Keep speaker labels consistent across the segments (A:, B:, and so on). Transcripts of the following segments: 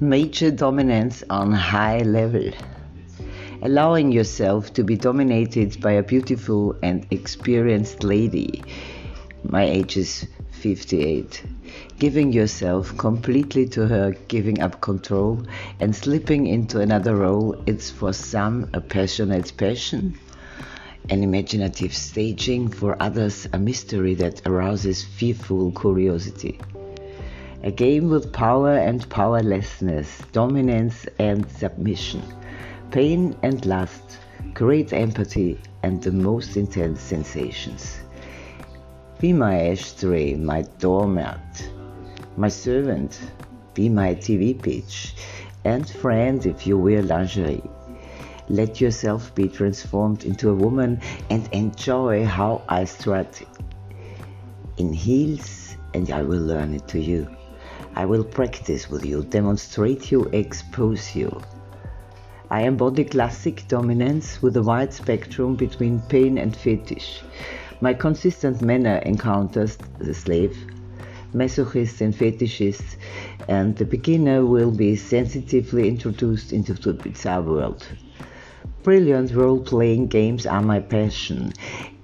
A: Major dominance on high level. Allowing yourself to be dominated by a beautiful and experienced lady. My age is 58. Giving yourself completely to her, giving up control and slipping into another role, it's for some a passionate passion an imaginative staging, for others a mystery that arouses fearful curiosity. A game with power and powerlessness, dominance and submission, pain and lust, great empathy, and the most intense sensations. Be my ashtray, my doormat, my servant, be my TV pitch, and friend if you wear lingerie. Let yourself be transformed into a woman and enjoy how I strut in heels, and I will learn it to you. I will practice with you, demonstrate you, expose you. I embody classic dominance with a wide spectrum between pain and fetish. My consistent manner encounters the slave, masochists and fetishists, and the beginner will be sensitively introduced into the bizarre world. Brilliant role playing games are my passion.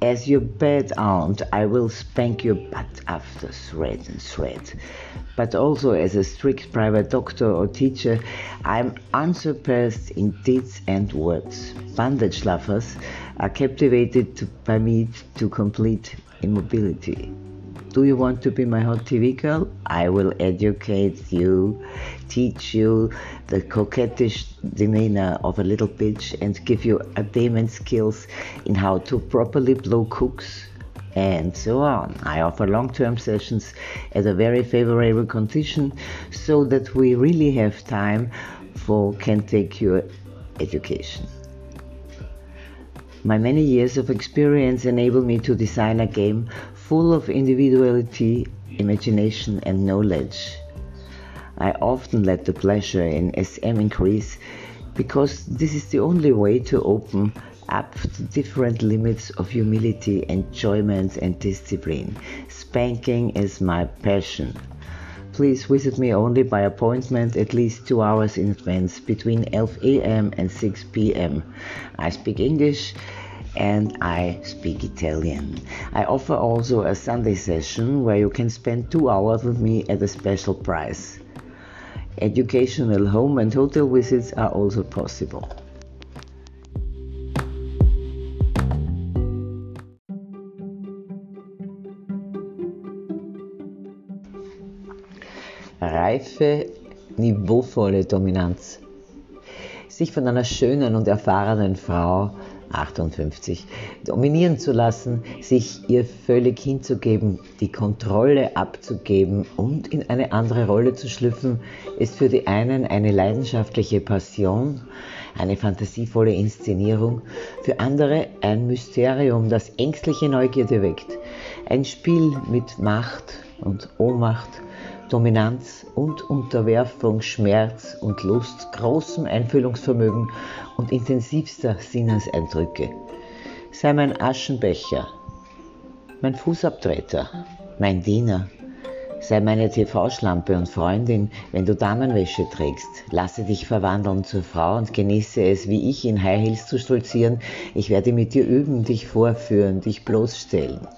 A: As your bad aunt, I will spank your butt after thread and thread. But also as a strict private doctor or teacher, I'm unsurpassed in deeds and words. Bondage lovers are captivated by me to complete immobility. Do you want to be my hot TV girl? I will educate you, teach you the coquettish demeanor of a little bitch, and give you attainment skills in how to properly blow cooks, and so on. I offer long term sessions at a very favorable condition so that we really have time for can take your education. My many years of experience enable me to design a game full of individuality, imagination, and knowledge. I often let the pleasure in SM increase because this is the only way to open up the different limits of humility, enjoyment, and discipline. Spanking is my passion. Please visit me only by appointment at least two hours in advance between 11 a.m. and 6 p.m. I speak English and I speak Italian. I offer also a Sunday session where you can spend two hours with me at a special price. Educational home and hotel visits are also possible. Reife, niveauvolle Dominanz. Sich von einer schönen und erfahrenen Frau 58, dominieren zu lassen, sich ihr völlig hinzugeben, die Kontrolle abzugeben und in eine andere Rolle zu schlüpfen, ist für die einen eine leidenschaftliche Passion, eine fantasievolle Inszenierung, für andere ein Mysterium, das ängstliche Neugierde weckt, ein Spiel mit Macht und Ohnmacht, Dominanz und Unterwerfung, Schmerz und Lust, großem Einfühlungsvermögen und intensivster Sinneseindrücke. Sei mein Aschenbecher, mein Fußabtreter, mein Diener. Sei meine TV-Schlampe und Freundin, wenn du Damenwäsche trägst. Lasse dich verwandeln zur Frau und genieße es, wie ich in High Heels zu stolzieren. Ich werde mit dir üben, dich vorführen, dich bloßstellen.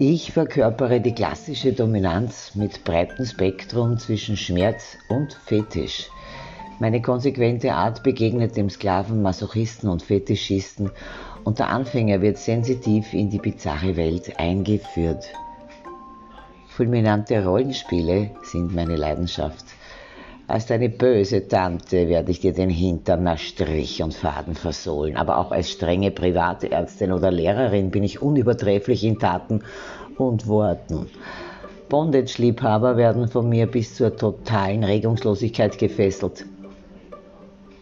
A: Ich verkörpere die klassische Dominanz mit breitem Spektrum zwischen Schmerz und Fetisch. Meine konsequente Art begegnet dem Sklaven, Masochisten und Fetischisten und der Anfänger wird sensitiv in die bizarre Welt eingeführt. Fulminante Rollenspiele sind meine Leidenschaft. Als deine böse Tante werde ich dir den Hintern nach Strich und Faden versohlen, aber auch als strenge Privatärztin oder Lehrerin bin ich unübertrefflich in Taten und Worten. Bondage-Liebhaber werden von mir bis zur totalen Regungslosigkeit gefesselt.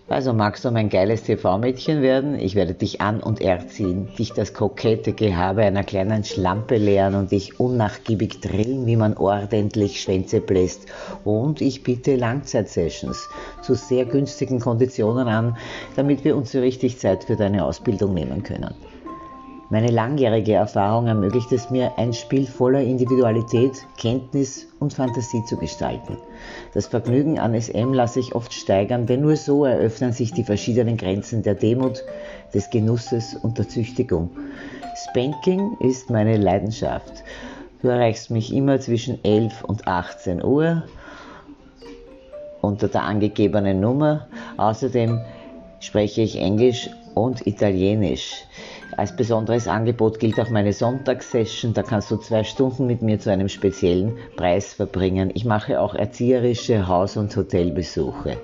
A: Also magst du mein geiles TV-Mädchen werden? Ich werde dich an- und erziehen, dich das kokette Gehabe einer kleinen Schlampe lehren und dich unnachgiebig drillen, wie man ordentlich Schwänze bläst. Und ich biete Langzeitsessions zu sehr günstigen Konditionen an, damit wir uns so richtig Zeit für deine Ausbildung nehmen können. Meine langjährige Erfahrung ermöglicht es mir, ein Spiel voller Individualität, Kenntnis und Fantasie zu gestalten. Das Vergnügen an SM lasse ich oft steigern, denn nur so eröffnen sich die verschiedenen Grenzen der Demut, des Genusses und der Züchtigung. Spanking ist meine Leidenschaft. Du erreichst mich immer zwischen 11 und 18 Uhr unter der angegebenen Nummer. Außerdem spreche ich Englisch und Italienisch. Als besonderes Angebot gilt auch meine Sonntagssession. Da kannst du zwei Stunden mit mir zu einem speziellen Preis verbringen. Ich mache auch erzieherische Haus- und Hotelbesuche.